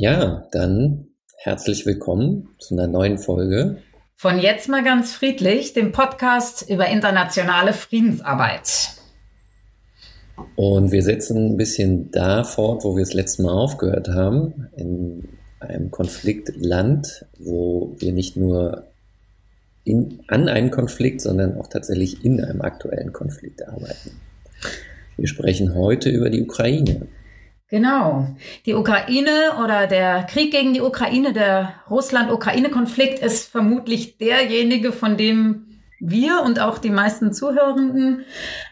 Ja, dann herzlich willkommen zu einer neuen Folge. Von jetzt mal ganz friedlich, dem Podcast über internationale Friedensarbeit. Und wir setzen ein bisschen da fort, wo wir das letzte Mal aufgehört haben, in einem Konfliktland, wo wir nicht nur in, an einem Konflikt, sondern auch tatsächlich in einem aktuellen Konflikt arbeiten. Wir sprechen heute über die Ukraine. Genau. Die Ukraine oder der Krieg gegen die Ukraine, der Russland-Ukraine-Konflikt ist vermutlich derjenige, von dem wir und auch die meisten Zuhörenden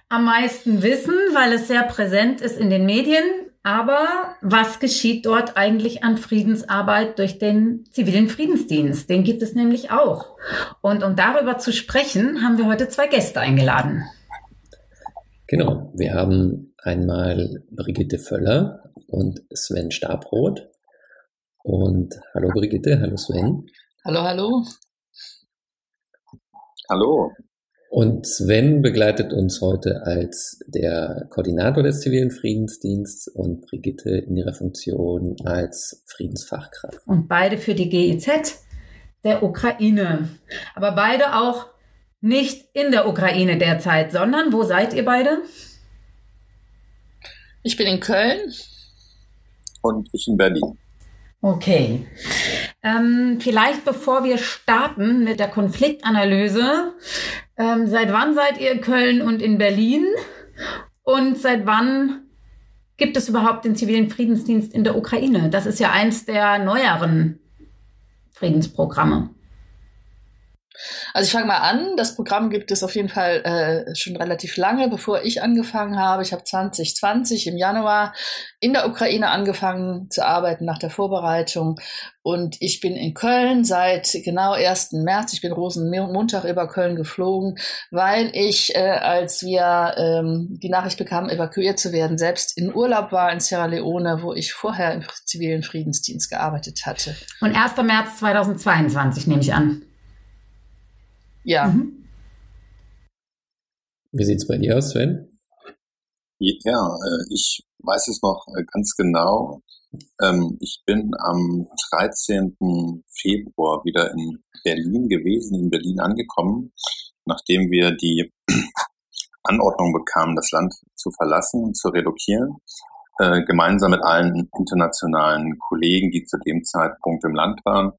am meisten wissen, weil es sehr präsent ist in den Medien. Aber was geschieht dort eigentlich an Friedensarbeit durch den zivilen Friedensdienst? Den gibt es nämlich auch. Und um darüber zu sprechen, haben wir heute zwei Gäste eingeladen. Genau, wir haben einmal Brigitte Völler und Sven Stabroth. Und hallo Brigitte, hallo Sven. Hallo, hallo. Hallo. Und Sven begleitet uns heute als der Koordinator des zivilen Friedensdiensts und Brigitte in ihrer Funktion als Friedensfachkraft. Und beide für die GIZ der Ukraine. Aber beide auch nicht in der Ukraine derzeit, sondern wo seid ihr beide? Ich bin in Köln. Und ich in Berlin. Okay. Ähm, vielleicht bevor wir starten mit der Konfliktanalyse, ähm, seit wann seid ihr in Köln und in Berlin? Und seit wann gibt es überhaupt den zivilen Friedensdienst in der Ukraine? Das ist ja eins der neueren Friedensprogramme. Also ich fange mal an. Das Programm gibt es auf jeden Fall äh, schon relativ lange, bevor ich angefangen habe. Ich habe 2020 im Januar in der Ukraine angefangen zu arbeiten nach der Vorbereitung. Und ich bin in Köln seit genau 1. März. Ich bin Rosenmontag über Köln geflogen, weil ich, äh, als wir ähm, die Nachricht bekamen, evakuiert zu werden, selbst in Urlaub war in Sierra Leone, wo ich vorher im zivilen Friedensdienst gearbeitet hatte. Und 1. März 2022 nehme ich an. Ja. Mhm. Wie sieht es bei dir aus, Sven? Ja, äh, ich weiß es noch äh, ganz genau. Ähm, ich bin am 13. Februar wieder in Berlin gewesen, in Berlin angekommen, nachdem wir die Anordnung bekamen, das Land zu verlassen und zu relokieren, äh, gemeinsam mit allen internationalen Kollegen, die zu dem Zeitpunkt im Land waren,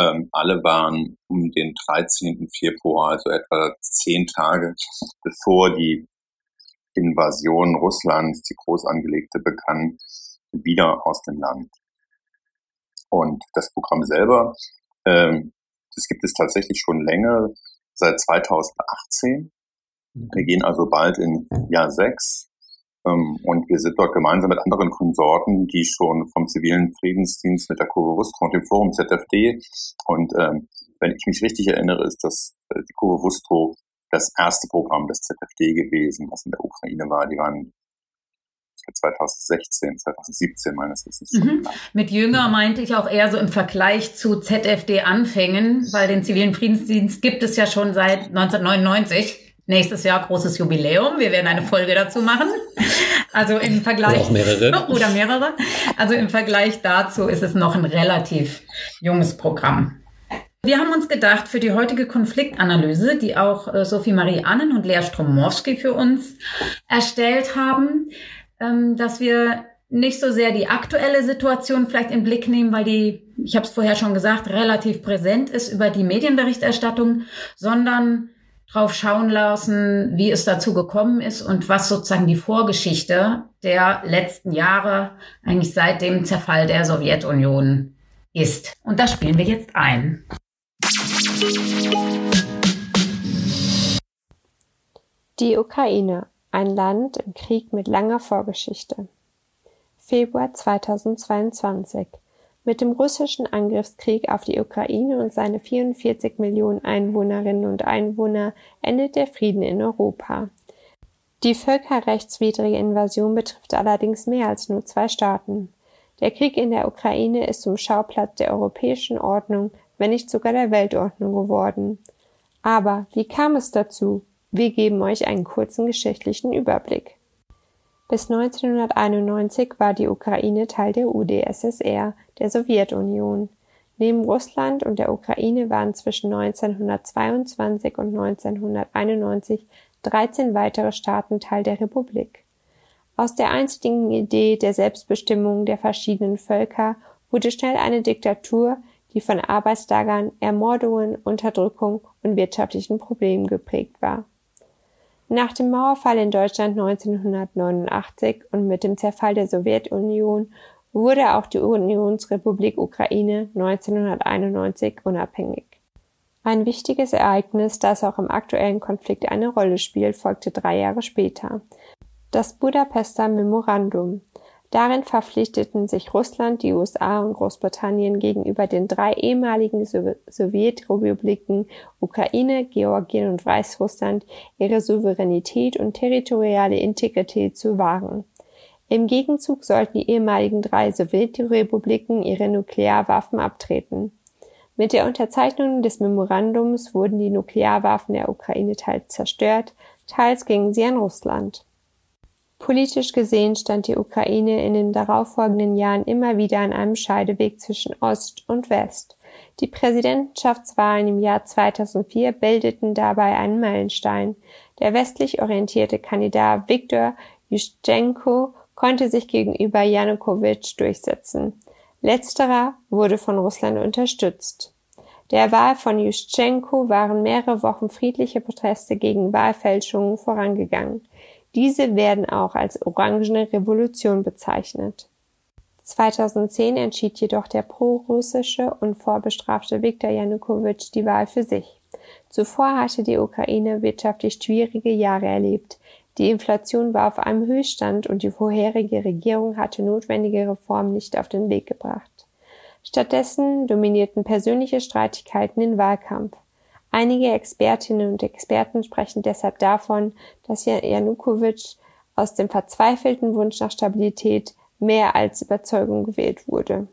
ähm, alle waren um den 13. Februar, also etwa zehn Tage bevor die Invasion Russlands, die groß angelegte, begann, wieder aus dem Land. Und das Programm selber, ähm, das gibt es tatsächlich schon länger, seit 2018. Wir gehen also bald in Jahr sechs. Ähm, und wir sind dort gemeinsam mit anderen Konsorten, die schon vom zivilen Friedensdienst mit der Kurve Wustro und dem Forum ZFD und ähm, wenn ich mich richtig erinnere, ist das äh, die Kurve Wustro das erste Programm des ZFD gewesen, was in der Ukraine war. Die waren 2016, 2017 meines Wissens. Mhm. Mit Jünger meinte ich auch eher so im Vergleich zu ZFD-Anfängen, weil den zivilen Friedensdienst gibt es ja schon seit 1999. Nächstes Jahr großes Jubiläum. Wir werden eine Folge dazu machen. Also im Vergleich. Oder auch mehrere. Oder mehrere. Also im Vergleich dazu ist es noch ein relativ junges Programm. Wir haben uns gedacht, für die heutige Konfliktanalyse, die auch äh, Sophie Marie Annen und Lea Stromowski für uns erstellt haben, ähm, dass wir nicht so sehr die aktuelle Situation vielleicht im Blick nehmen, weil die, ich habe es vorher schon gesagt, relativ präsent ist über die Medienberichterstattung, sondern drauf schauen lassen, wie es dazu gekommen ist und was sozusagen die Vorgeschichte der letzten Jahre, eigentlich seit dem Zerfall der Sowjetunion ist. Und das spielen wir jetzt ein. Die Ukraine, ein Land im Krieg mit langer Vorgeschichte. Februar 2022. Mit dem russischen Angriffskrieg auf die Ukraine und seine 44 Millionen Einwohnerinnen und Einwohner endet der Frieden in Europa. Die völkerrechtswidrige Invasion betrifft allerdings mehr als nur zwei Staaten. Der Krieg in der Ukraine ist zum Schauplatz der europäischen Ordnung, wenn nicht sogar der Weltordnung geworden. Aber wie kam es dazu? Wir geben euch einen kurzen geschichtlichen Überblick. Bis 1991 war die Ukraine Teil der UdSSR, der Sowjetunion. Neben Russland und der Ukraine waren zwischen 1922 und 1991 13 weitere Staaten Teil der Republik. Aus der einstigen Idee der Selbstbestimmung der verschiedenen Völker wurde schnell eine Diktatur, die von Arbeitslagern, Ermordungen, Unterdrückung und wirtschaftlichen Problemen geprägt war. Nach dem Mauerfall in Deutschland 1989 und mit dem Zerfall der Sowjetunion wurde auch die Unionsrepublik Ukraine 1991 unabhängig. Ein wichtiges Ereignis, das auch im aktuellen Konflikt eine Rolle spielt, folgte drei Jahre später. Das Budapester Memorandum. Darin verpflichteten sich Russland, die USA und Großbritannien gegenüber den drei ehemaligen Sowjetrepubliken Ukraine, Georgien und Weißrussland ihre Souveränität und territoriale Integrität zu wahren. Im Gegenzug sollten die ehemaligen drei Sowjetrepubliken ihre Nuklearwaffen abtreten. Mit der Unterzeichnung des Memorandums wurden die Nuklearwaffen der Ukraine teils zerstört, teils gingen sie an Russland. Politisch gesehen stand die Ukraine in den darauffolgenden Jahren immer wieder an einem Scheideweg zwischen Ost und West. Die Präsidentschaftswahlen im Jahr 2004 bildeten dabei einen Meilenstein. Der westlich orientierte Kandidat Viktor Juschenko konnte sich gegenüber Janukowitsch durchsetzen. Letzterer wurde von Russland unterstützt. Der Wahl von Juschenko waren mehrere Wochen friedliche Proteste gegen Wahlfälschungen vorangegangen. Diese werden auch als Orangene Revolution bezeichnet. 2010 entschied jedoch der prorussische und vorbestrafte Viktor Janukowitsch die Wahl für sich. Zuvor hatte die Ukraine wirtschaftlich schwierige Jahre erlebt. Die Inflation war auf einem Höchststand und die vorherige Regierung hatte notwendige Reformen nicht auf den Weg gebracht. Stattdessen dominierten persönliche Streitigkeiten den Wahlkampf. Einige Expertinnen und Experten sprechen deshalb davon, dass Janukowitsch aus dem verzweifelten Wunsch nach Stabilität mehr als Überzeugung gewählt wurde.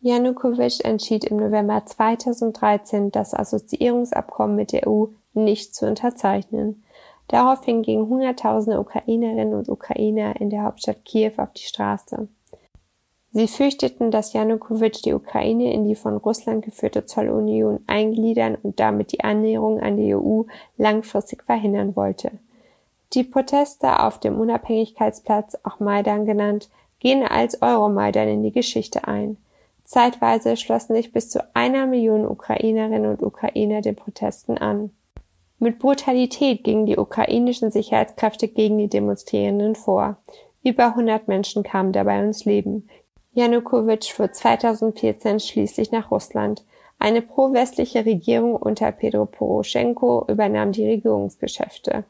Janukowitsch entschied im November 2013, das Assoziierungsabkommen mit der EU nicht zu unterzeichnen. Daraufhin gingen Hunderttausende Ukrainerinnen und Ukrainer in der Hauptstadt Kiew auf die Straße. Sie fürchteten, dass Janukowitsch die Ukraine in die von Russland geführte Zollunion eingliedern und damit die Annäherung an die EU langfristig verhindern wollte. Die Proteste auf dem Unabhängigkeitsplatz, auch Maidan genannt, gehen als Euromaidan in die Geschichte ein. Zeitweise schlossen sich bis zu einer Million Ukrainerinnen und Ukrainer den Protesten an. Mit Brutalität gingen die ukrainischen Sicherheitskräfte gegen die Demonstrierenden vor. Über 100 Menschen kamen dabei ums Leben. Janukowitsch floh 2014 schließlich nach Russland. Eine pro-westliche Regierung unter Pedro Poroschenko übernahm die Regierungsgeschäfte.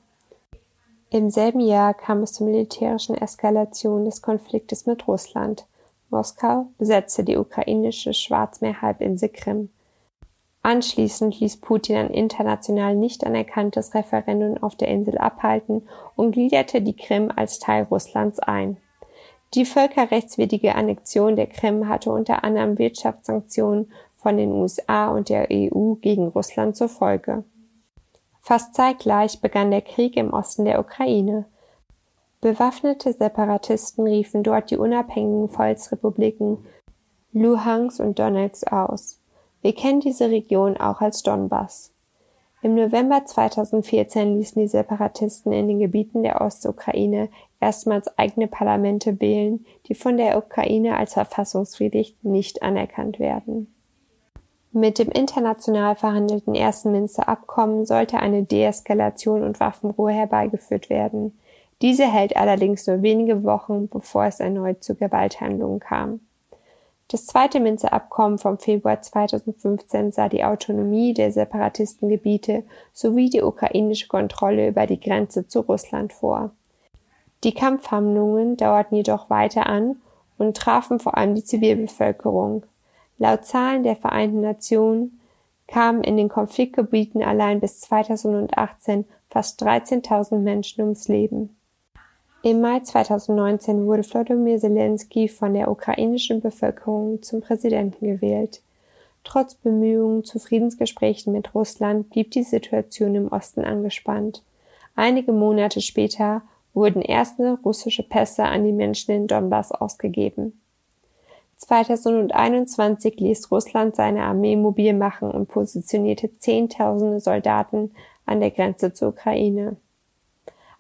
Im selben Jahr kam es zur militärischen Eskalation des Konfliktes mit Russland. Moskau besetzte die ukrainische Schwarzmeerhalbinsel Krim. Anschließend ließ Putin ein international nicht anerkanntes Referendum auf der Insel abhalten und gliederte die Krim als Teil Russlands ein. Die völkerrechtswidrige Annexion der Krim hatte unter anderem Wirtschaftssanktionen von den USA und der EU gegen Russland zur Folge. Fast zeitgleich begann der Krieg im Osten der Ukraine. Bewaffnete Separatisten riefen dort die unabhängigen Volksrepubliken Luhansk und Donetsk aus. Wir kennen diese Region auch als Donbass. Im November 2014 ließen die Separatisten in den Gebieten der Ostukraine erstmals eigene Parlamente wählen, die von der Ukraine als verfassungswidrig nicht anerkannt werden. Mit dem international verhandelten ersten Minsker Abkommen sollte eine Deeskalation und Waffenruhe herbeigeführt werden. Diese hält allerdings nur wenige Wochen, bevor es erneut zu Gewalthandlungen kam. Das zweite Minzer Abkommen vom Februar 2015 sah die Autonomie der Separatistengebiete sowie die ukrainische Kontrolle über die Grenze zu Russland vor. Die Kampfhandlungen dauerten jedoch weiter an und trafen vor allem die Zivilbevölkerung. Laut Zahlen der Vereinten Nationen kamen in den Konfliktgebieten allein bis 2018 fast 13.000 Menschen ums Leben. Im Mai 2019 wurde Wladimir Zelensky von der ukrainischen Bevölkerung zum Präsidenten gewählt. Trotz Bemühungen zu Friedensgesprächen mit Russland blieb die Situation im Osten angespannt. Einige Monate später wurden erste russische Pässe an die Menschen in Donbass ausgegeben. 2021 ließ Russland seine Armee mobil machen und positionierte Zehntausende Soldaten an der Grenze zur Ukraine.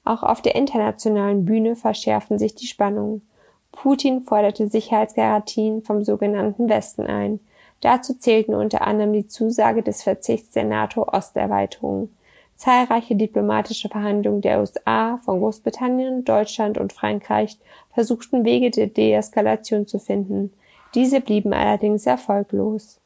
Auch auf der internationalen Bühne verschärfen sich die Spannungen. Putin forderte Sicherheitsgarantien vom sogenannten Westen ein. Dazu zählten unter anderem die Zusage des Verzichts der NATO-Osterweiterung. Zahlreiche diplomatische Verhandlungen der USA, von Großbritannien, Deutschland und Frankreich versuchten Wege der Deeskalation zu finden. Diese blieben allerdings erfolglos.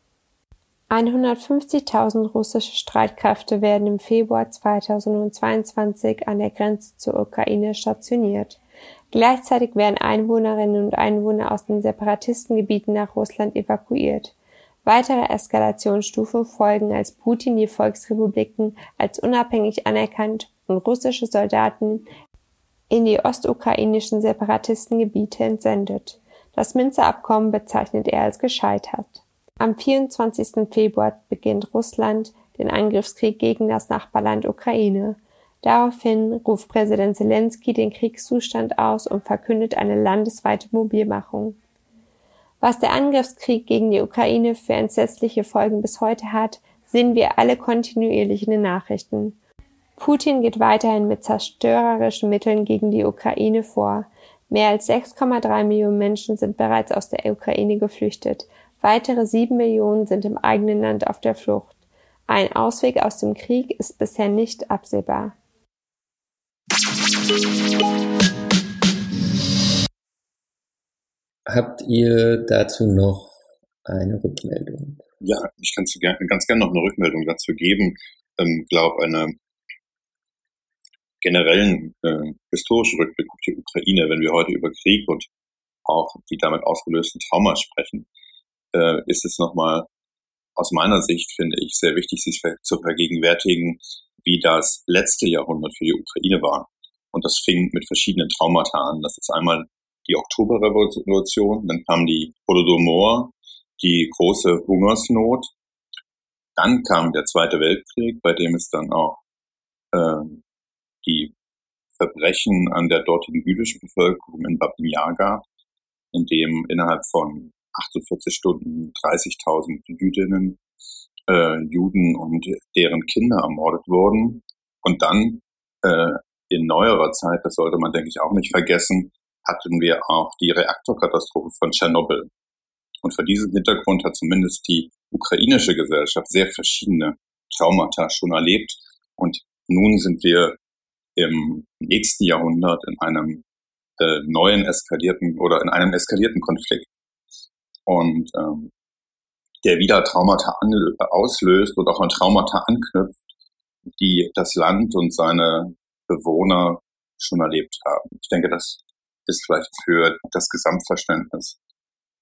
150.000 russische Streitkräfte werden im Februar 2022 an der Grenze zur Ukraine stationiert. Gleichzeitig werden Einwohnerinnen und Einwohner aus den Separatistengebieten nach Russland evakuiert. Weitere Eskalationsstufen folgen, als Putin die Volksrepubliken als unabhängig anerkannt und russische Soldaten in die ostukrainischen Separatistengebiete entsendet. Das Minzer Abkommen bezeichnet er als gescheitert. Am 24. Februar beginnt Russland den Angriffskrieg gegen das Nachbarland Ukraine. Daraufhin ruft Präsident Zelensky den Kriegszustand aus und verkündet eine landesweite Mobilmachung. Was der Angriffskrieg gegen die Ukraine für entsetzliche Folgen bis heute hat, sehen wir alle kontinuierlich in den Nachrichten. Putin geht weiterhin mit zerstörerischen Mitteln gegen die Ukraine vor. Mehr als 6,3 Millionen Menschen sind bereits aus der Ukraine geflüchtet. Weitere sieben Millionen sind im eigenen Land auf der Flucht. Ein Ausweg aus dem Krieg ist bisher nicht absehbar. Habt ihr dazu noch eine Rückmeldung? Ja, ich kann ganz gerne noch eine Rückmeldung dazu geben. Ich ähm, glaube, eine generellen äh, historischen Rückblick auf die Ukraine, wenn wir heute über Krieg und auch die damit ausgelösten Trauma sprechen, äh, ist es nochmal aus meiner Sicht, finde ich, sehr wichtig, sich zu vergegenwärtigen, wie das letzte Jahrhundert für die Ukraine war. Und das fing mit verschiedenen Traumata an. Das ist einmal die Oktoberrevolution, dann kam die Holodomor, die große Hungersnot, dann kam der Zweite Weltkrieg, bei dem es dann auch äh, die Verbrechen an der dortigen jüdischen Bevölkerung in Babin Yar gab, in dem innerhalb von 48 Stunden 30.000 Jüdinnen, äh, Juden und deren Kinder ermordet wurden. Und dann äh, in neuerer Zeit, das sollte man denke ich auch nicht vergessen, hatten wir auch die Reaktorkatastrophe von Tschernobyl. Und vor diesem Hintergrund hat zumindest die ukrainische Gesellschaft sehr verschiedene Traumata schon erlebt. Und nun sind wir im nächsten Jahrhundert in einem äh, neuen eskalierten oder in einem eskalierten Konflikt. Und ähm, der wieder Traumata auslöst und auch an Traumata anknüpft, die das Land und seine Bewohner schon erlebt haben. Ich denke, das ist vielleicht für das Gesamtverständnis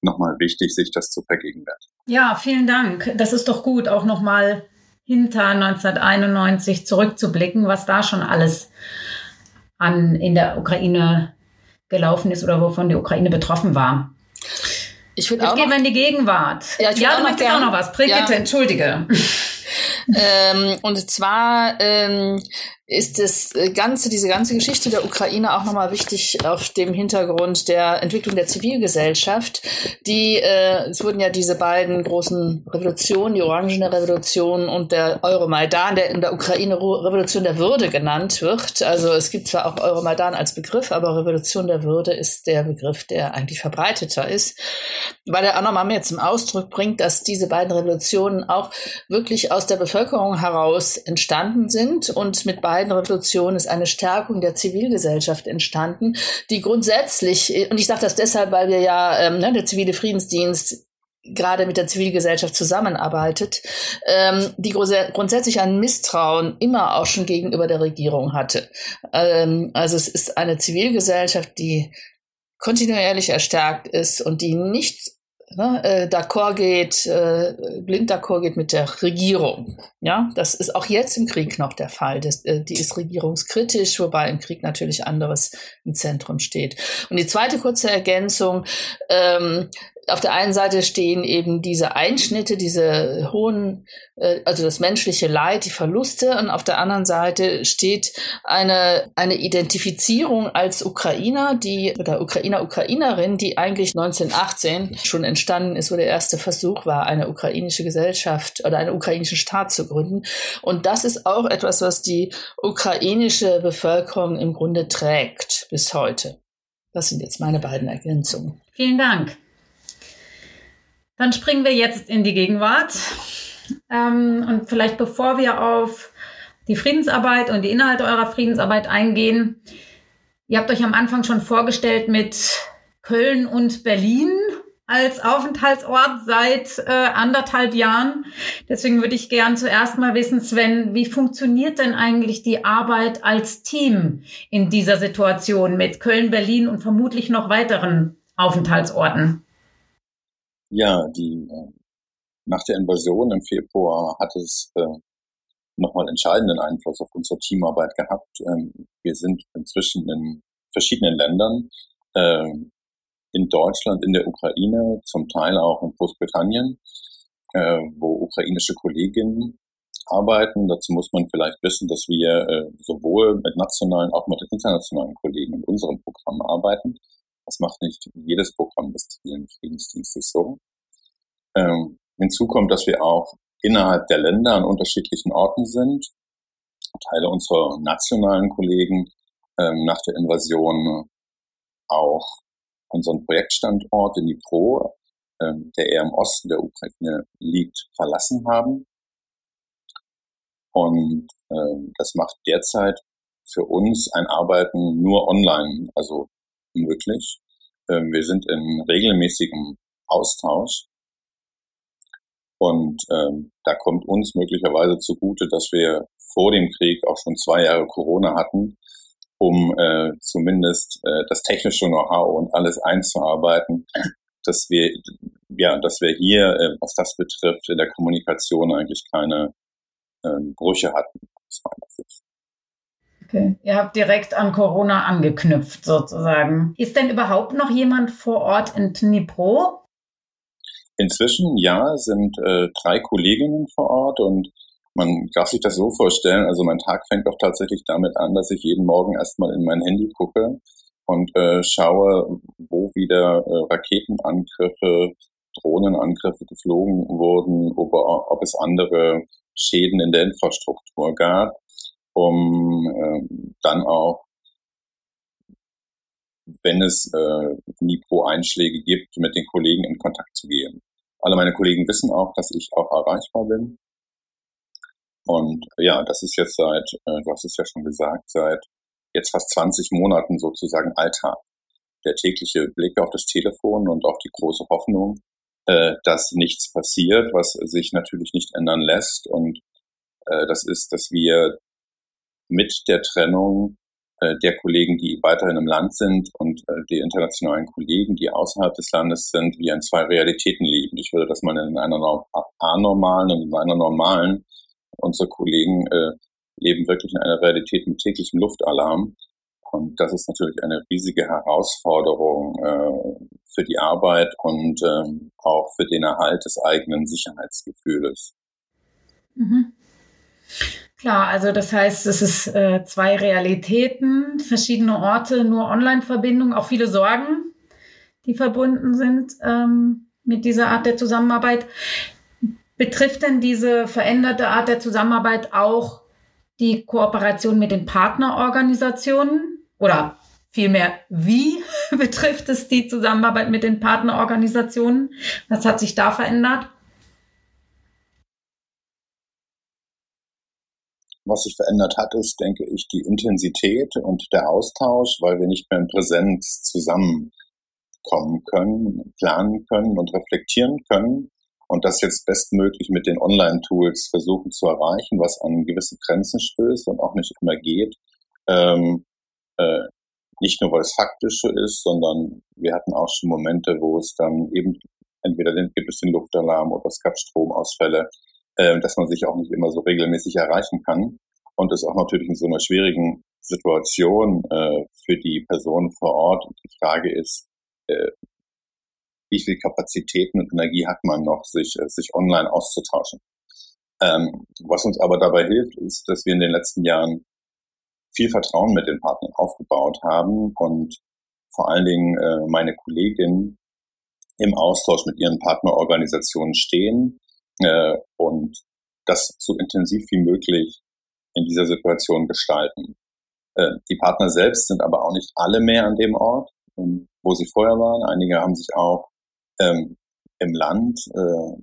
nochmal wichtig, sich das zu vergegenwärtigen. Ja, vielen Dank. Das ist doch gut, auch nochmal hinter 1991 zurückzublicken, was da schon alles an, in der Ukraine gelaufen ist oder wovon die Ukraine betroffen war. Ich Jetzt auch gehen wir in die Gegenwart. Ja, ja du möchtest auch noch was. Brigitte, ja. entschuldige. ähm, und zwar ähm, ist das äh, ganze, diese ganze Geschichte der Ukraine auch nochmal wichtig auf dem Hintergrund der Entwicklung der Zivilgesellschaft. Die, äh, es wurden ja diese beiden großen Revolutionen, die Orangene Revolution und der Euromaidan, der in der Ukraine Revolution der Würde genannt wird. Also es gibt zwar auch Euromaidan als Begriff, aber Revolution der Würde ist der Begriff, der eigentlich verbreiteter ist, weil er auch nochmal mehr zum Ausdruck bringt, dass diese beiden Revolutionen auch wirklich aus der Bevölkerung heraus entstanden sind und mit beiden beiden Revolutionen ist eine Stärkung der Zivilgesellschaft entstanden, die grundsätzlich, und ich sage das deshalb, weil wir ja, ähm, ne, der zivile Friedensdienst gerade mit der Zivilgesellschaft zusammenarbeitet, ähm, die grundsätzlich ein Misstrauen immer auch schon gegenüber der Regierung hatte. Ähm, also es ist eine Zivilgesellschaft, die kontinuierlich erstärkt ist und die nicht ne, äh, d'accord geht, äh, blind d'accord geht mit der Regierung. Ja, das ist auch jetzt im Krieg noch der Fall. Das, äh, die ist regierungskritisch, wobei im Krieg natürlich anderes im Zentrum steht. Und die zweite kurze Ergänzung, ähm, auf der einen Seite stehen eben diese Einschnitte, diese hohen, äh, also das menschliche Leid, die Verluste, und auf der anderen Seite steht eine, eine Identifizierung als Ukrainer, die, oder Ukrainer, Ukrainerin, die eigentlich 1918 schon entstanden ist, wo der erste Versuch war, eine ukrainische Gesellschaft oder einen ukrainischen Staat zu gründen. Und das ist auch etwas, was die ukrainische Bevölkerung im Grunde trägt bis heute. Das sind jetzt meine beiden Ergänzungen. Vielen Dank. Dann springen wir jetzt in die Gegenwart. Ähm, und vielleicht bevor wir auf die Friedensarbeit und die Inhalte eurer Friedensarbeit eingehen, ihr habt euch am Anfang schon vorgestellt mit Köln und Berlin als Aufenthaltsort seit äh, anderthalb Jahren. Deswegen würde ich gern zuerst mal wissen, Sven, wie funktioniert denn eigentlich die Arbeit als Team in dieser Situation mit Köln, Berlin und vermutlich noch weiteren Aufenthaltsorten? Ja, die äh, nach der Invasion im Februar hat es äh, nochmal entscheidenden Einfluss auf unsere Teamarbeit gehabt. Ähm, wir sind inzwischen in verschiedenen Ländern, äh, in Deutschland, in der Ukraine, zum Teil auch in Großbritannien, äh, wo ukrainische Kolleginnen arbeiten. Dazu muss man vielleicht wissen, dass wir äh, sowohl mit nationalen, auch mit internationalen Kollegen in unserem Programm arbeiten. Das macht nicht jedes Programm des zivilen Friedensdienstes so. Ähm, hinzu kommt, dass wir auch innerhalb der Länder an unterschiedlichen Orten sind. Teile unserer nationalen Kollegen ähm, nach der Invasion auch unseren Projektstandort in Dnipro, ähm, der eher im Osten der Ukraine liegt, verlassen haben. Und ähm, das macht derzeit für uns ein Arbeiten nur online, also möglich. Ähm, wir sind in regelmäßigem Austausch. Und ähm, da kommt uns möglicherweise zugute, dass wir vor dem Krieg auch schon zwei Jahre Corona hatten, um äh, zumindest äh, das technische Know-how und alles einzuarbeiten, dass wir ja, dass wir hier, äh, was das betrifft, in der Kommunikation eigentlich keine äh, Brüche hatten. Meiner Sicht. Okay. Ihr habt direkt an Corona angeknüpft sozusagen. Ist denn überhaupt noch jemand vor Ort in Dnipro? Inzwischen ja, sind äh, drei Kolleginnen vor Ort und man darf sich das so vorstellen. Also mein Tag fängt doch tatsächlich damit an, dass ich jeden Morgen erstmal in mein Handy gucke und äh, schaue, wo wieder äh, Raketenangriffe, Drohnenangriffe geflogen wurden, ob, ob es andere Schäden in der Infrastruktur gab um äh, dann auch, wenn es äh, Nipro-Einschläge gibt, mit den Kollegen in Kontakt zu gehen. Alle meine Kollegen wissen auch, dass ich auch erreichbar bin. Und ja, das ist jetzt seit, äh, du hast es ja schon gesagt, seit jetzt fast 20 Monaten sozusagen Alltag. Der tägliche Blick auf das Telefon und auch die große Hoffnung, äh, dass nichts passiert, was sich natürlich nicht ändern lässt. Und äh, das ist, dass wir mit der Trennung äh, der Kollegen, die weiterhin im Land sind und äh, die internationalen Kollegen, die außerhalb des Landes sind, wie in zwei Realitäten leben. Ich würde das mal in einer anormalen und in einer normalen. Unsere Kollegen äh, leben wirklich in einer Realität mit täglichem Luftalarm. Und das ist natürlich eine riesige Herausforderung äh, für die Arbeit und ähm, auch für den Erhalt des eigenen Sicherheitsgefühles. Mhm. Klar, also das heißt, es ist äh, zwei Realitäten, verschiedene Orte, nur Online-Verbindung, auch viele Sorgen, die verbunden sind ähm, mit dieser Art der Zusammenarbeit. Betrifft denn diese veränderte Art der Zusammenarbeit auch die Kooperation mit den Partnerorganisationen? Oder vielmehr, wie betrifft es die Zusammenarbeit mit den Partnerorganisationen? Was hat sich da verändert? Was sich verändert hat, ist, denke ich, die Intensität und der Austausch, weil wir nicht mehr in Präsenz zusammenkommen können, planen können und reflektieren können und das jetzt bestmöglich mit den Online-Tools versuchen zu erreichen, was an gewisse Grenzen stößt und auch nicht immer geht. Ähm, äh, nicht nur, weil es faktische ist, sondern wir hatten auch schon Momente, wo es dann eben entweder gibt es den Luftalarm oder es gab Stromausfälle, äh, dass man sich auch nicht immer so regelmäßig erreichen kann. Und es auch natürlich in so einer schwierigen Situation äh, für die Person vor Ort. Die Frage ist, äh, wie viel Kapazitäten und Energie hat man noch, sich, sich online auszutauschen. Ähm, was uns aber dabei hilft, ist, dass wir in den letzten Jahren viel Vertrauen mit den Partnern aufgebaut haben und vor allen Dingen meine Kolleginnen im Austausch mit ihren Partnerorganisationen stehen äh, und das so intensiv wie möglich in dieser Situation gestalten. Äh, die Partner selbst sind aber auch nicht alle mehr an dem Ort, ähm, wo sie vorher waren. Einige haben sich auch ähm, im Land äh,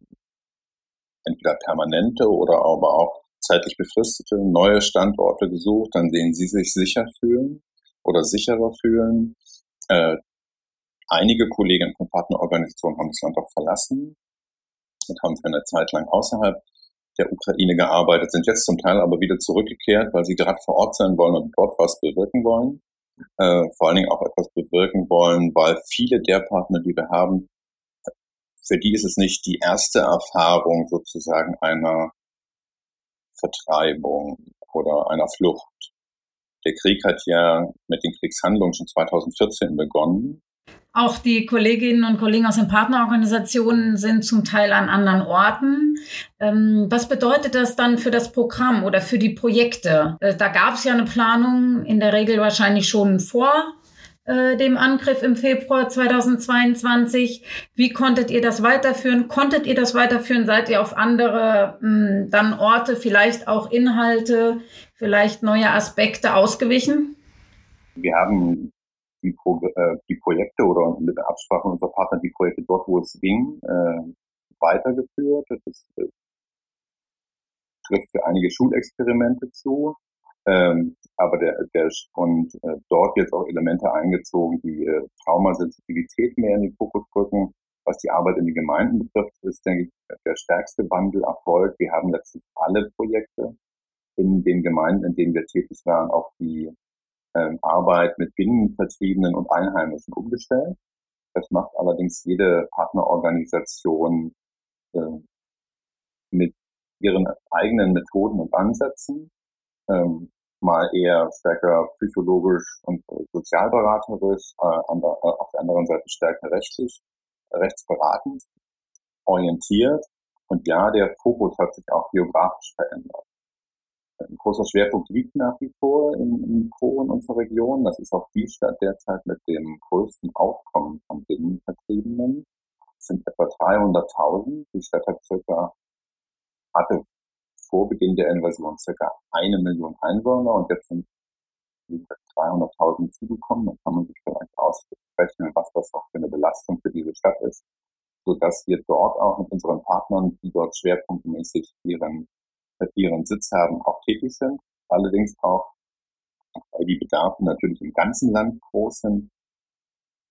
entweder permanente oder aber auch zeitlich befristete neue Standorte gesucht, an denen sie sich sicher fühlen oder sicherer fühlen. Äh, einige Kollegen von Partnerorganisationen haben das Land auch verlassen und haben für eine Zeit lang außerhalb der Ukraine gearbeitet, sind jetzt zum Teil aber wieder zurückgekehrt, weil sie gerade vor Ort sein wollen und dort was bewirken wollen. Äh, vor allen Dingen auch etwas bewirken wollen, weil viele der Partner, die wir haben, für die ist es nicht die erste Erfahrung sozusagen einer Vertreibung oder einer Flucht. Der Krieg hat ja mit den Kriegshandlungen schon 2014 begonnen. Auch die Kolleginnen und Kollegen aus den Partnerorganisationen sind zum Teil an anderen Orten. Ähm, was bedeutet das dann für das Programm oder für die Projekte? Äh, da gab es ja eine Planung, in der Regel wahrscheinlich schon vor äh, dem Angriff im Februar 2022. Wie konntet ihr das weiterführen? Konntet ihr das weiterführen? Seid ihr auf andere mh, hm, dann Orte, vielleicht auch Inhalte, vielleicht neue Aspekte ausgewichen? Wir haben die, Pro äh, die Projekte oder mit der Absprache unserer Partner die Projekte dort, wo es ging, äh, weitergeführt. Das äh, trifft für einige Schulexperimente zu. Ähm, aber der, der und äh, dort jetzt auch Elemente eingezogen, die äh, Traumasensitivität mehr in den Fokus rücken. Was die Arbeit in den Gemeinden betrifft, ist, denke ich, der stärkste Wandel Erfolg. Wir haben letztlich alle Projekte in den Gemeinden, in denen wir tätig waren, auf die ähm, Arbeit mit Binnenvertriebenen und Einheimischen umgestellt. Das macht allerdings jede Partnerorganisation äh, mit ihren eigenen Methoden und Ansätzen. Ähm, mal eher stärker psychologisch und sozialberaterisch, äh, an der, äh, auf der anderen Seite stärker rechtlich, rechtsberatend orientiert. Und ja, der Fokus hat sich auch geografisch verändert. Ein großer Schwerpunkt liegt nach wie vor in, in in unserer Region. Das ist auch die Stadt derzeit mit dem größten Aufkommen von Binnenvertriebenen. Es sind etwa 300.000. Die Stadt hat circa, hatte vor Beginn der Invasion circa eine Million Einwohner und jetzt sind 300.000 zugekommen. Dann kann man sich vielleicht ausrechnen, was das auch für eine Belastung für diese Stadt ist, sodass wir dort auch mit unseren Partnern, die dort schwerpunktmäßig ihren, ihren Sitz haben, auch tätig sind. Allerdings auch, weil die Bedarfe natürlich im ganzen Land groß sind,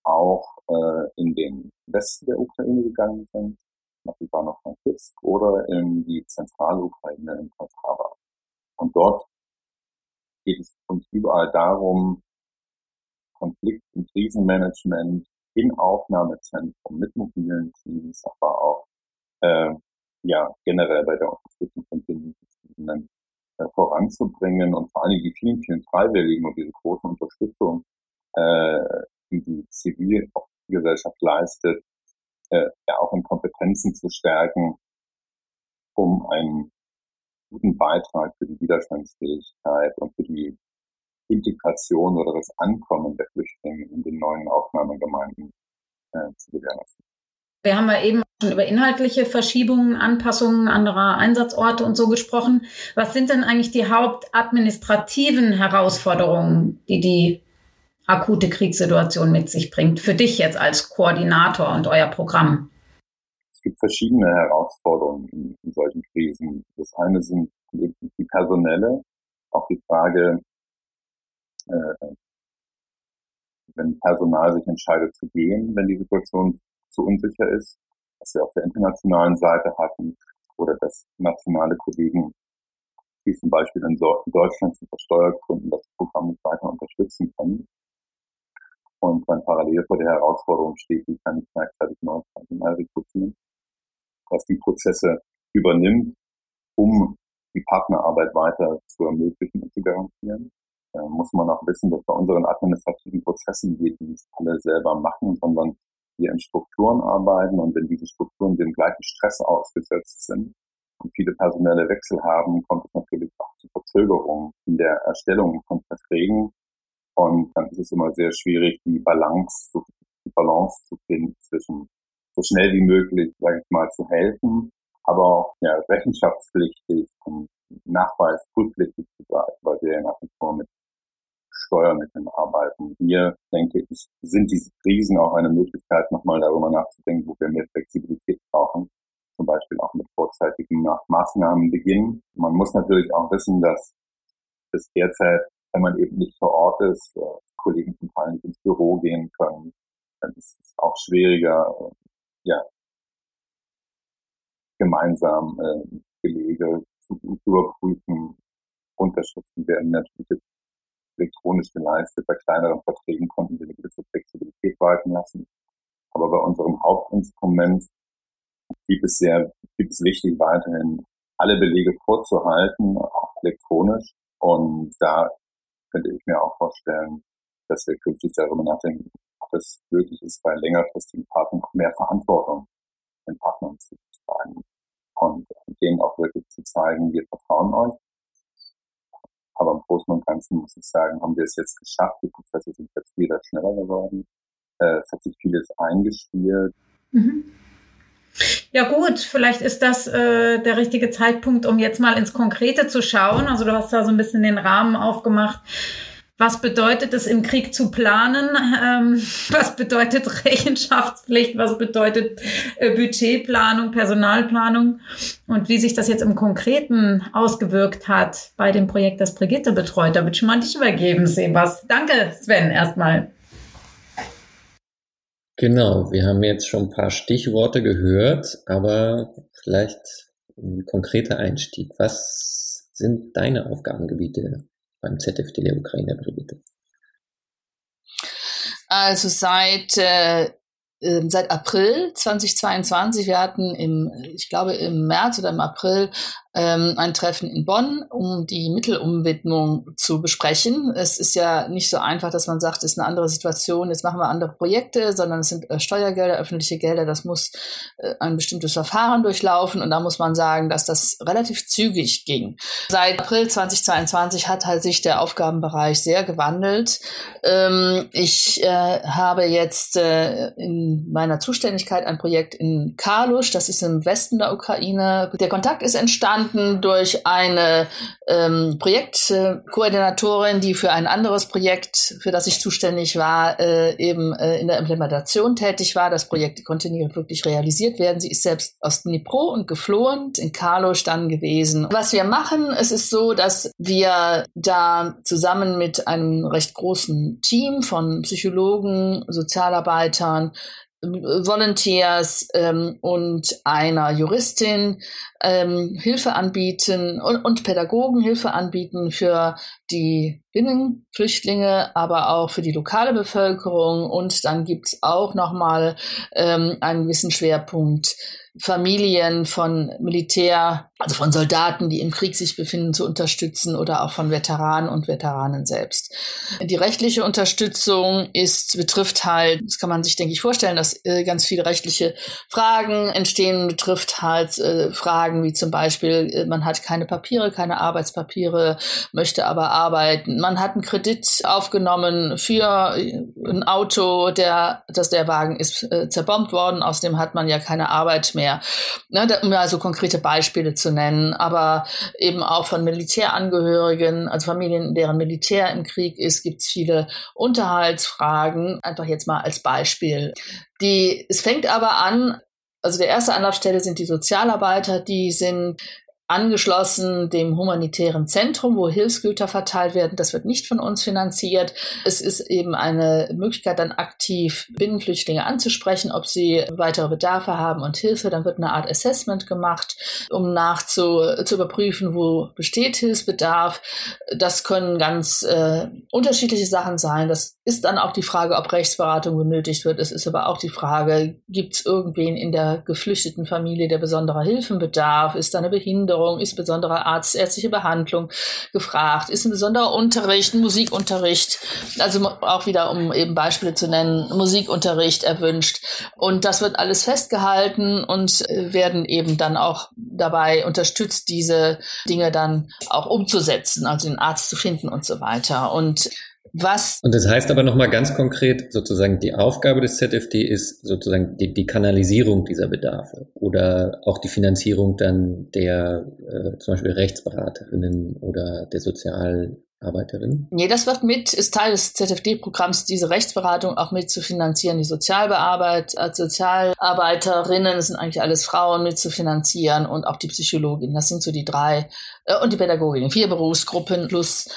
auch äh, in den Westen der Ukraine gegangen sind nach Ivano-Frankivsk oder in die Zentralukraine in Poltava. Und dort geht es uns überall darum, Konflikt- und Krisenmanagement in Aufnahmezentrum mit mobilen Teams, aber auch äh, ja generell bei der Unterstützung von Bindungsbetriebenen äh, voranzubringen und vor allem die vielen, vielen Freiwilligen und diese große Unterstützung, äh, die die Zivilgesellschaft leistet, äh, ja auch in Kompetenzen zu stärken, um einen guten Beitrag für die Widerstandsfähigkeit und für die Integration oder das Ankommen der Flüchtlinge in den neuen Aufnahmegemeinden äh, zu gewährleisten. Wir haben ja eben schon über inhaltliche Verschiebungen, Anpassungen anderer Einsatzorte und so gesprochen. Was sind denn eigentlich die hauptadministrativen Herausforderungen, die die akute Kriegssituation mit sich bringt, für dich jetzt als Koordinator und euer Programm? Es gibt verschiedene Herausforderungen in, in solchen Krisen. Das eine sind die, personelle, auch die Frage, äh, wenn Personal sich entscheidet zu gehen, wenn die Situation zu unsicher ist, was wir auf der internationalen Seite hatten, oder dass nationale Kollegen, die zum Beispiel in Deutschland zu Versteuergründen das Programm nicht weiter unterstützen können. und dann parallel vor der Herausforderung steht, wie kann ich gleichzeitig neues Personal rekrutieren, was die Prozesse übernimmt, um die Partnerarbeit weiter zu ermöglichen und zu garantieren. Muss man auch wissen, dass bei unseren administrativen Prozessen wir die nicht alle selber machen, sondern wir in Strukturen arbeiten und wenn diese Strukturen dem gleichen Stress ausgesetzt sind und viele personelle Wechsel haben, kommt es natürlich auch zu Verzögerungen in der Erstellung von Verträgen. Und dann ist es immer sehr schwierig, die Balance, zu, die Balance zu finden zwischen so schnell wie möglich, sage ich mal, zu helfen, aber auch ja, rechenschaftspflichtig und nachweisprüfpflichtig zu bleiben, weil wir ja nach wie vor mit Steuermitteln arbeiten. Hier, denke ich, sind diese Krisen auch eine Möglichkeit, nochmal darüber nachzudenken, wo wir mehr Flexibilität brauchen. Zum Beispiel auch mit vorzeitigen Maßnahmen beginnen. Man muss natürlich auch wissen, dass es derzeit wenn man eben nicht vor Ort ist, äh, Kollegen zum Teil nicht ins Büro gehen können, dann ist es auch schwieriger, äh, ja, gemeinsam äh, Belege zu, überprüfen. Unterschriften werden natürlich elektronisch geleistet. Bei kleineren Verträgen konnten wir eine gewisse Flexibilität walten lassen. Aber bei unserem Hauptinstrument gibt es sehr, gibt es wichtig, weiterhin alle Belege vorzuhalten, auch elektronisch. Und da könnte ich mir auch vorstellen, dass wir künftig darüber nachdenken, ob es möglich ist, bei längerfristigen Partnern auch mehr Verantwortung den Partnern zu tragen und denen auch wirklich zu zeigen, wir vertrauen euch. Aber im Großen und Ganzen muss ich sagen, haben wir es jetzt geschafft. Die Prozesse sind jetzt wieder schneller geworden. Äh, es hat sich vieles eingespielt. Mhm. Ja gut, vielleicht ist das äh, der richtige Zeitpunkt, um jetzt mal ins Konkrete zu schauen. Also du hast da so ein bisschen den Rahmen aufgemacht. Was bedeutet es im Krieg zu planen? Ähm, was bedeutet Rechenschaftspflicht? Was bedeutet äh, Budgetplanung, Personalplanung? Und wie sich das jetzt im Konkreten ausgewirkt hat bei dem Projekt, das Brigitte betreut. Da wird schon mal dich übergeben, Sebas. Danke, Sven, erstmal. Genau, wir haben jetzt schon ein paar Stichworte gehört, aber vielleicht ein konkreter Einstieg. Was sind deine Aufgabengebiete ZFD der Ukraine, Brigitte? Also seit äh, ähm, seit April 2022. Wir hatten im, ich glaube im März oder im April ähm, ein Treffen in Bonn, um die Mittelumwidmung zu besprechen. Es ist ja nicht so einfach, dass man sagt, es ist eine andere Situation, jetzt machen wir andere Projekte, sondern es sind äh, Steuergelder, öffentliche Gelder, das muss äh, ein bestimmtes Verfahren durchlaufen und da muss man sagen, dass das relativ zügig ging. Seit April 2022 hat halt sich der Aufgabenbereich sehr gewandelt. Ähm, ich äh, habe jetzt in meiner Zuständigkeit ein Projekt in Kalusch, das ist im Westen der Ukraine. Der Kontakt ist entstanden entstanden durch eine ähm, Projektkoordinatorin, die für ein anderes Projekt, für das ich zuständig war, äh, eben äh, in der Implementation tätig war. Das Projekt konnte nie wirklich realisiert werden. Sie ist selbst aus Dnipro und geflohen, in Karlosch dann gewesen. Was wir machen, es ist so, dass wir da zusammen mit einem recht großen Team von Psychologen, Sozialarbeitern, Volunteers ähm, und einer Juristin ähm, Hilfe anbieten und, und Pädagogen Hilfe anbieten für die Binnenflüchtlinge, aber auch für die lokale Bevölkerung. Und dann gibt's auch nochmal ähm, einen gewissen Schwerpunkt Familien von Militär, also von Soldaten, die im Krieg sich befinden, zu unterstützen oder auch von Veteranen und Veteranen selbst. Die rechtliche Unterstützung ist, betrifft halt, das kann man sich, denke ich, vorstellen, dass äh, ganz viele rechtliche Fragen entstehen, betrifft halt äh, Fragen wie zum Beispiel, äh, man hat keine Papiere, keine Arbeitspapiere, möchte aber arbeiten. Man hat einen Kredit aufgenommen für ein Auto, der, dass der Wagen ist äh, zerbombt worden, außerdem hat man ja keine Arbeit mehr. Ne, um also konkrete Beispiele zu nennen, aber eben auch von Militärangehörigen, also Familien, deren Militär im Krieg ist, gibt es viele Unterhaltsfragen. Einfach jetzt mal als Beispiel. Die, es fängt aber an, also der erste Anlaufstelle sind die Sozialarbeiter, die sind angeschlossen dem humanitären Zentrum, wo Hilfsgüter verteilt werden. Das wird nicht von uns finanziert. Es ist eben eine Möglichkeit, dann aktiv Binnenflüchtlinge anzusprechen, ob sie weitere Bedarfe haben und Hilfe. Dann wird eine Art Assessment gemacht, um nachzu zu überprüfen, wo besteht Hilfsbedarf. Das können ganz äh, unterschiedliche Sachen sein. Das ist dann auch die Frage, ob Rechtsberatung benötigt wird. Es ist aber auch die Frage, gibt es irgendwen in der geflüchteten Familie, der besonderer Hilfen bedarf? Ist da eine Behinderung? Behinderung, ist besondere arztärztliche Behandlung gefragt, ist ein besonderer Unterricht, ein Musikunterricht, also auch wieder, um eben Beispiele zu nennen, Musikunterricht erwünscht. Und das wird alles festgehalten und äh, werden eben dann auch dabei unterstützt, diese Dinge dann auch umzusetzen, also den Arzt zu finden und so weiter. Und was. Und das heißt aber nochmal ganz konkret, sozusagen die Aufgabe des ZFD ist sozusagen die, die Kanalisierung dieser Bedarfe oder auch die Finanzierung dann der äh, zum Beispiel Rechtsberaterinnen oder der Sozialarbeiterinnen? Nee, das wird mit, ist Teil des ZFD-Programms, diese Rechtsberatung auch mit zu finanzieren, die Sozialbearbeit, als Sozialarbeiterinnen, das sind eigentlich alles Frauen, mit zu finanzieren und auch die Psychologin. Das sind so die drei, äh, und die Pädagogin, vier Berufsgruppen plus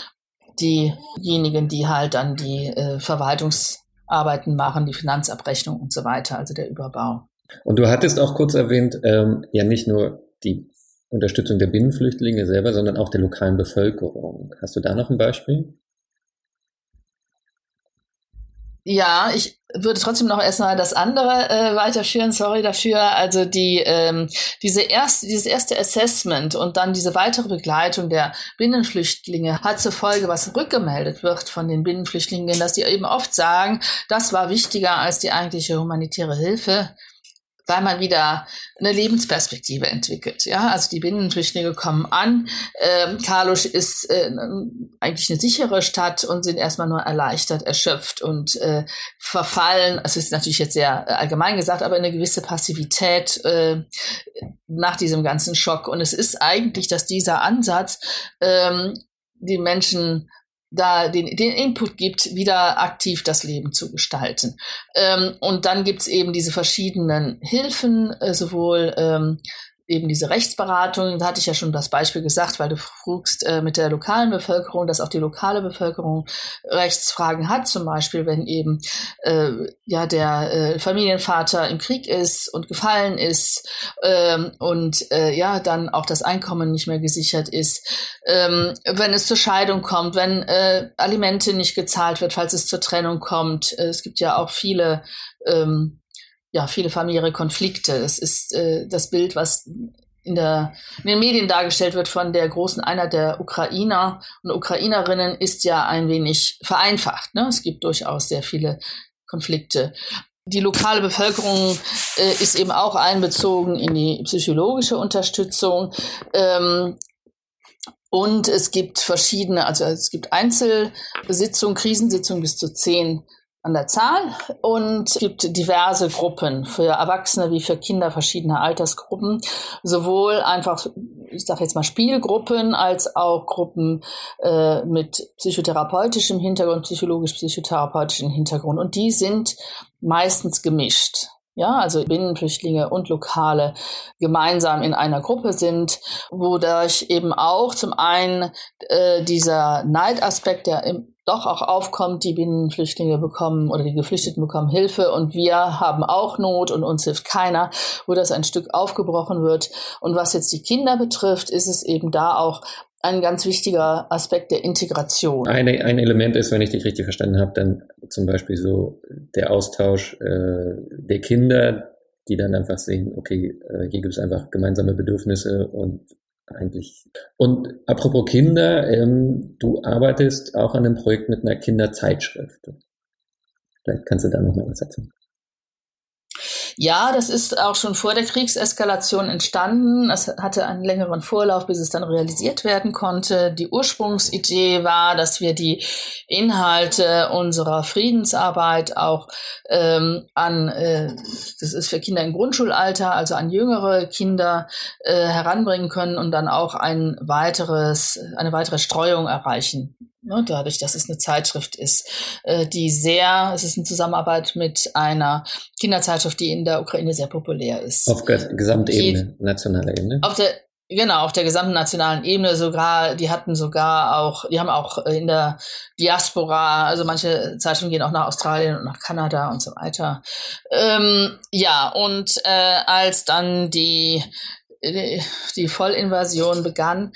diejenigen, die halt dann die äh, Verwaltungsarbeiten machen, die Finanzabrechnung und so weiter, also der Überbau. Und du hattest auch kurz erwähnt, ähm, ja nicht nur die Unterstützung der Binnenflüchtlinge selber, sondern auch der lokalen Bevölkerung. Hast du da noch ein Beispiel? Ja, ich würde trotzdem noch erstmal das andere äh, weiterführen, sorry dafür. Also die, ähm, diese erste, dieses erste Assessment und dann diese weitere Begleitung der Binnenflüchtlinge hat zur Folge, was rückgemeldet wird von den Binnenflüchtlingen, dass die eben oft sagen, das war wichtiger als die eigentliche humanitäre Hilfe weil man wieder eine Lebensperspektive entwickelt. Ja, also die Binnenflüchtlinge kommen an. Ähm, Karlusch ist äh, eigentlich eine sichere Stadt und sind erstmal nur erleichtert, erschöpft und äh, verfallen. Also ist natürlich jetzt sehr äh, allgemein gesagt, aber eine gewisse Passivität äh, nach diesem ganzen Schock. Und es ist eigentlich, dass dieser Ansatz ähm, die Menschen da den, den Input gibt, wieder aktiv das Leben zu gestalten. Ähm, und dann gibt's eben diese verschiedenen Hilfen, äh, sowohl ähm, eben diese Rechtsberatung, da hatte ich ja schon das Beispiel gesagt, weil du frugst äh, mit der lokalen Bevölkerung, dass auch die lokale Bevölkerung Rechtsfragen hat, zum Beispiel wenn eben äh, ja der äh, Familienvater im Krieg ist und gefallen ist ähm, und äh, ja dann auch das Einkommen nicht mehr gesichert ist, ähm, wenn es zur Scheidung kommt, wenn äh, Alimente nicht gezahlt wird, falls es zur Trennung kommt. Äh, es gibt ja auch viele ähm, ja, viele familiäre Konflikte. Es ist äh, das Bild, was in, der, in den Medien dargestellt wird von der großen Einheit der Ukrainer und Ukrainerinnen, ist ja ein wenig vereinfacht. Ne? Es gibt durchaus sehr viele Konflikte. Die lokale Bevölkerung äh, ist eben auch einbezogen in die psychologische Unterstützung. Ähm, und es gibt verschiedene, also es gibt Einzelsitzungen, Krisensitzungen bis zu zehn an der Zahl. Und es gibt diverse Gruppen für Erwachsene wie für Kinder verschiedener Altersgruppen, sowohl einfach, ich sage jetzt mal Spielgruppen, als auch Gruppen äh, mit psychotherapeutischem Hintergrund, psychologisch-psychotherapeutischem Hintergrund. Und die sind meistens gemischt. Ja, also Binnenflüchtlinge und Lokale gemeinsam in einer Gruppe sind, wodurch eben auch zum einen äh, dieser Neidaspekt, der im doch auch aufkommt, die Binnenflüchtlinge bekommen oder die Geflüchteten bekommen Hilfe und wir haben auch Not und uns hilft keiner, wo das ein Stück aufgebrochen wird. Und was jetzt die Kinder betrifft, ist es eben da auch ein ganz wichtiger Aspekt der Integration. Eine, ein Element ist, wenn ich dich richtig verstanden habe, dann zum Beispiel so der Austausch äh, der Kinder, die dann einfach sehen, okay, äh, hier gibt es einfach gemeinsame Bedürfnisse und eigentlich. Und apropos Kinder, ähm, du arbeitest auch an einem Projekt mit einer Kinderzeitschrift. Vielleicht kannst du da noch mal was erzählen. Ja, das ist auch schon vor der Kriegseskalation entstanden. Es hatte einen längeren Vorlauf, bis es dann realisiert werden konnte. Die Ursprungsidee war, dass wir die Inhalte unserer Friedensarbeit auch ähm, an, äh, das ist für Kinder im Grundschulalter, also an jüngere Kinder äh, heranbringen können und dann auch ein weiteres, eine weitere Streuung erreichen Ne, dadurch, dass es eine Zeitschrift ist, äh, die sehr, es ist eine Zusammenarbeit mit einer Kinderzeitschrift, die in der Ukraine sehr populär ist. Auf Gesamtebene, nationaler Ebene? Auf der Genau, auf der gesamten nationalen Ebene sogar, die hatten sogar auch, die haben auch in der Diaspora, also manche Zeitungen gehen auch nach Australien und nach Kanada und so weiter. Ähm, ja, und äh, als dann die, die, die Vollinvasion begann,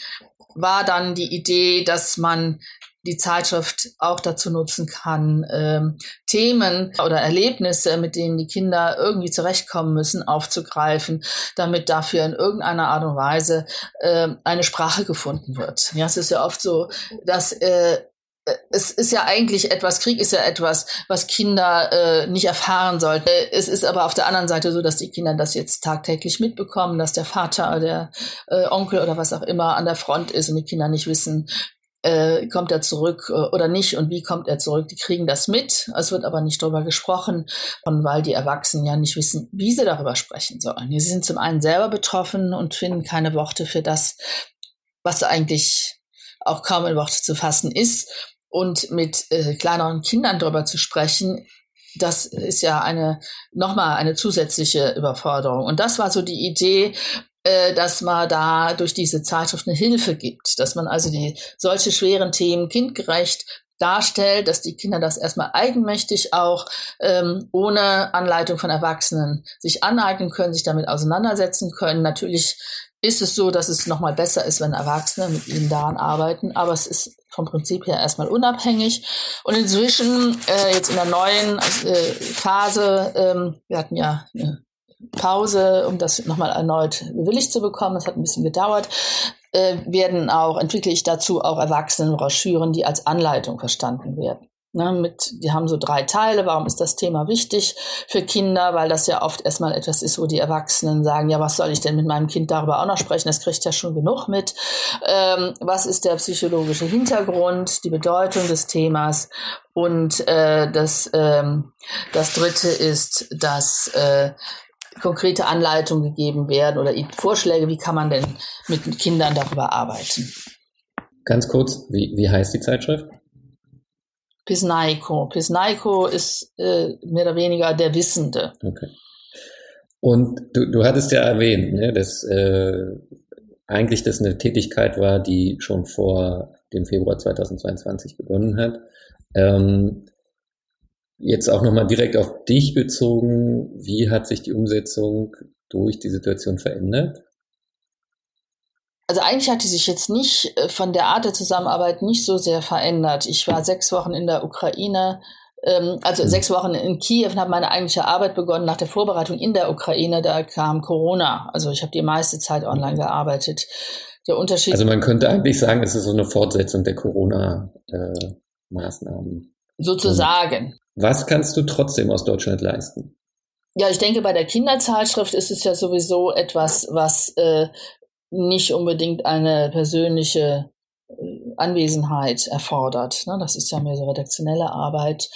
war dann die Idee, dass man die Zeitschrift auch dazu nutzen kann, ähm, Themen oder Erlebnisse, mit denen die Kinder irgendwie zurechtkommen müssen, aufzugreifen, damit dafür in irgendeiner Art und Weise äh, eine Sprache gefunden wird. Ja, es ist ja oft so, dass äh, es ist ja eigentlich etwas, Krieg ist ja etwas, was Kinder äh, nicht erfahren sollten. Es ist aber auf der anderen Seite so, dass die Kinder das jetzt tagtäglich mitbekommen, dass der Vater, der äh, Onkel oder was auch immer an der Front ist und die Kinder nicht wissen, äh, kommt er zurück äh, oder nicht und wie kommt er zurück. Die kriegen das mit, es wird aber nicht darüber gesprochen, und weil die Erwachsenen ja nicht wissen, wie sie darüber sprechen sollen. Sie sind zum einen selber betroffen und finden keine Worte für das, was eigentlich auch kaum in Worte zu fassen ist. Und mit äh, kleineren Kindern darüber zu sprechen, das ist ja eine nochmal eine zusätzliche Überforderung. Und das war so die Idee, äh, dass man da durch diese Zeitschrift eine Hilfe gibt, dass man also die solche schweren Themen kindgerecht darstellt, dass die Kinder das erstmal eigenmächtig auch ähm, ohne Anleitung von Erwachsenen sich aneignen können, sich damit auseinandersetzen können. Natürlich ist es so, dass es nochmal besser ist, wenn Erwachsene mit ihnen daran arbeiten, aber es ist vom Prinzip her erstmal unabhängig. Und inzwischen, äh, jetzt in der neuen äh, Phase, ähm, wir hatten ja eine Pause, um das nochmal erneut bewilligt zu bekommen. Das hat ein bisschen gedauert. Äh, werden auch, entwickle ich dazu auch Erwachsenenbroschüren, die als Anleitung verstanden werden. Ne, mit, die haben so drei Teile. Warum ist das Thema wichtig für Kinder? Weil das ja oft erstmal etwas ist, wo die Erwachsenen sagen, ja, was soll ich denn mit meinem Kind darüber auch noch sprechen? Das kriegt ja schon genug mit. Ähm, was ist der psychologische Hintergrund, die Bedeutung des Themas? Und äh, das, ähm, das dritte ist, dass äh, konkrete Anleitungen gegeben werden oder Vorschläge, wie kann man denn mit Kindern darüber arbeiten. Ganz kurz, wie, wie heißt die Zeitschrift? Pisnaiko. Pisnaiko ist äh, mehr oder weniger der Wissende. Okay. Und du, du hattest ja erwähnt, ne, dass äh, eigentlich das eine Tätigkeit war, die schon vor dem Februar 2022 begonnen hat. Ähm, Jetzt auch nochmal direkt auf dich bezogen, wie hat sich die Umsetzung durch die Situation verändert? Also eigentlich hat die sich jetzt nicht äh, von der Art der Zusammenarbeit nicht so sehr verändert. Ich war sechs Wochen in der Ukraine, ähm, also mhm. sechs Wochen in Kiew und habe meine eigentliche Arbeit begonnen nach der Vorbereitung in der Ukraine. Da kam Corona. Also ich habe die meiste Zeit online gearbeitet. Der Unterschied. Also man könnte eigentlich sagen, es ist so eine Fortsetzung der Corona-Maßnahmen. Äh, Sozusagen. Was kannst du trotzdem aus Deutschland leisten? Ja, ich denke, bei der Kinderzeitschrift ist es ja sowieso etwas, was äh, nicht unbedingt eine persönliche äh, Anwesenheit erfordert. Ne? Das ist ja mehr so redaktionelle Arbeit.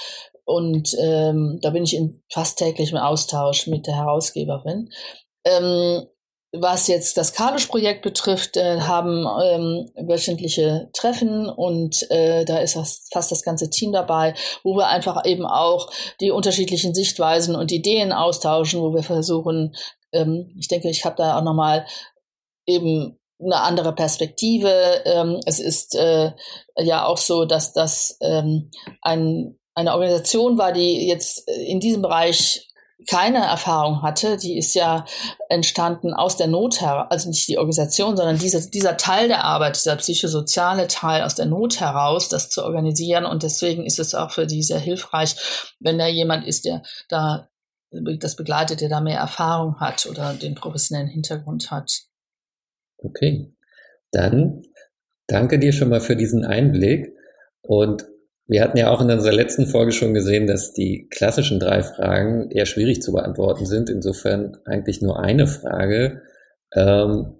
Und ähm, da bin ich in fast täglichem Austausch mit der Herausgeberin. Ähm, was jetzt das Kalusch-Projekt betrifft, äh, haben ähm, wöchentliche Treffen und äh, da ist fast das ganze Team dabei, wo wir einfach eben auch die unterschiedlichen Sichtweisen und Ideen austauschen, wo wir versuchen, ähm, ich denke, ich habe da auch nochmal eben eine andere Perspektive. Ähm, es ist äh, ja auch so, dass das ähm, ein, eine Organisation war, die jetzt in diesem Bereich keine Erfahrung hatte, die ist ja entstanden aus der Not heraus, also nicht die Organisation, sondern diese, dieser Teil der Arbeit, dieser psychosoziale Teil aus der Not heraus, das zu organisieren. Und deswegen ist es auch für die sehr hilfreich, wenn da jemand ist, der da das begleitet, der da mehr Erfahrung hat oder den professionellen Hintergrund hat. Okay, dann danke dir schon mal für diesen Einblick und wir hatten ja auch in unserer letzten Folge schon gesehen, dass die klassischen drei Fragen eher schwierig zu beantworten sind. Insofern eigentlich nur eine Frage. Ähm,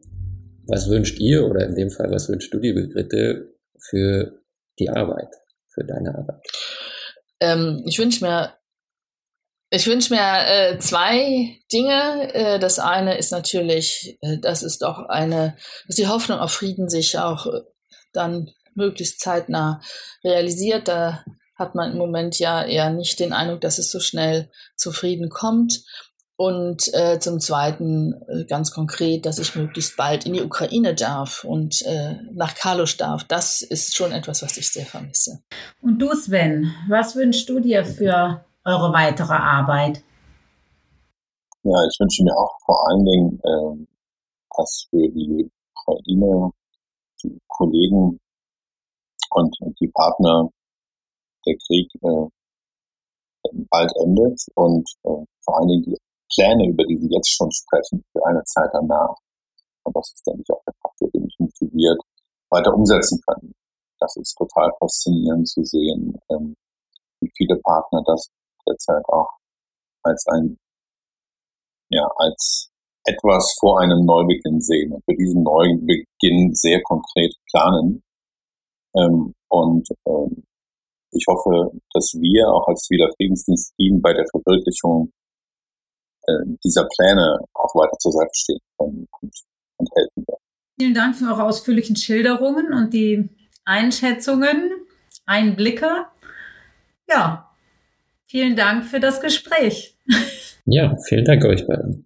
was wünscht ihr oder in dem Fall, was wünscht du die Begriffe für die Arbeit, für deine Arbeit? Ähm, ich wünsche mir ich wünsche mir äh, zwei Dinge. Äh, das eine ist natürlich, äh, dass es doch eine, dass die Hoffnung auf Frieden sich auch äh, dann möglichst zeitnah realisiert. Da hat man im Moment ja eher nicht den Eindruck, dass es so schnell zu Frieden kommt. Und äh, zum Zweiten äh, ganz konkret, dass ich möglichst bald in die Ukraine darf und äh, nach Kalusch darf. Das ist schon etwas, was ich sehr vermisse. Und du, Sven, was wünschst du dir für eure weitere Arbeit? Ja, ich wünsche mir auch vor allen Dingen, äh, dass für die Ukraine, die Kollegen und, die Partner der Krieg äh, bald endet und äh, vor allen Dingen die Pläne, über die Sie jetzt schon sprechen, für eine Zeit danach, und das ist, denke ich, auch der Faktor, der mich motiviert, weiter umsetzen können. Das ist total faszinierend zu sehen, ähm, wie viele Partner das derzeit auch als ein, ja, als etwas vor einem Neubeginn sehen und für diesen Neubeginn sehr konkret planen. Ähm, und ähm, ich hoffe, dass wir auch als Wiederfriedensdienst-Team bei der Verwirklichung äh, dieser Pläne auch weiter zur Seite stehen können und, und helfen werden. Vielen Dank für eure ausführlichen Schilderungen und die Einschätzungen, Einblicke. Ja, vielen Dank für das Gespräch. Ja, vielen Dank euch beiden.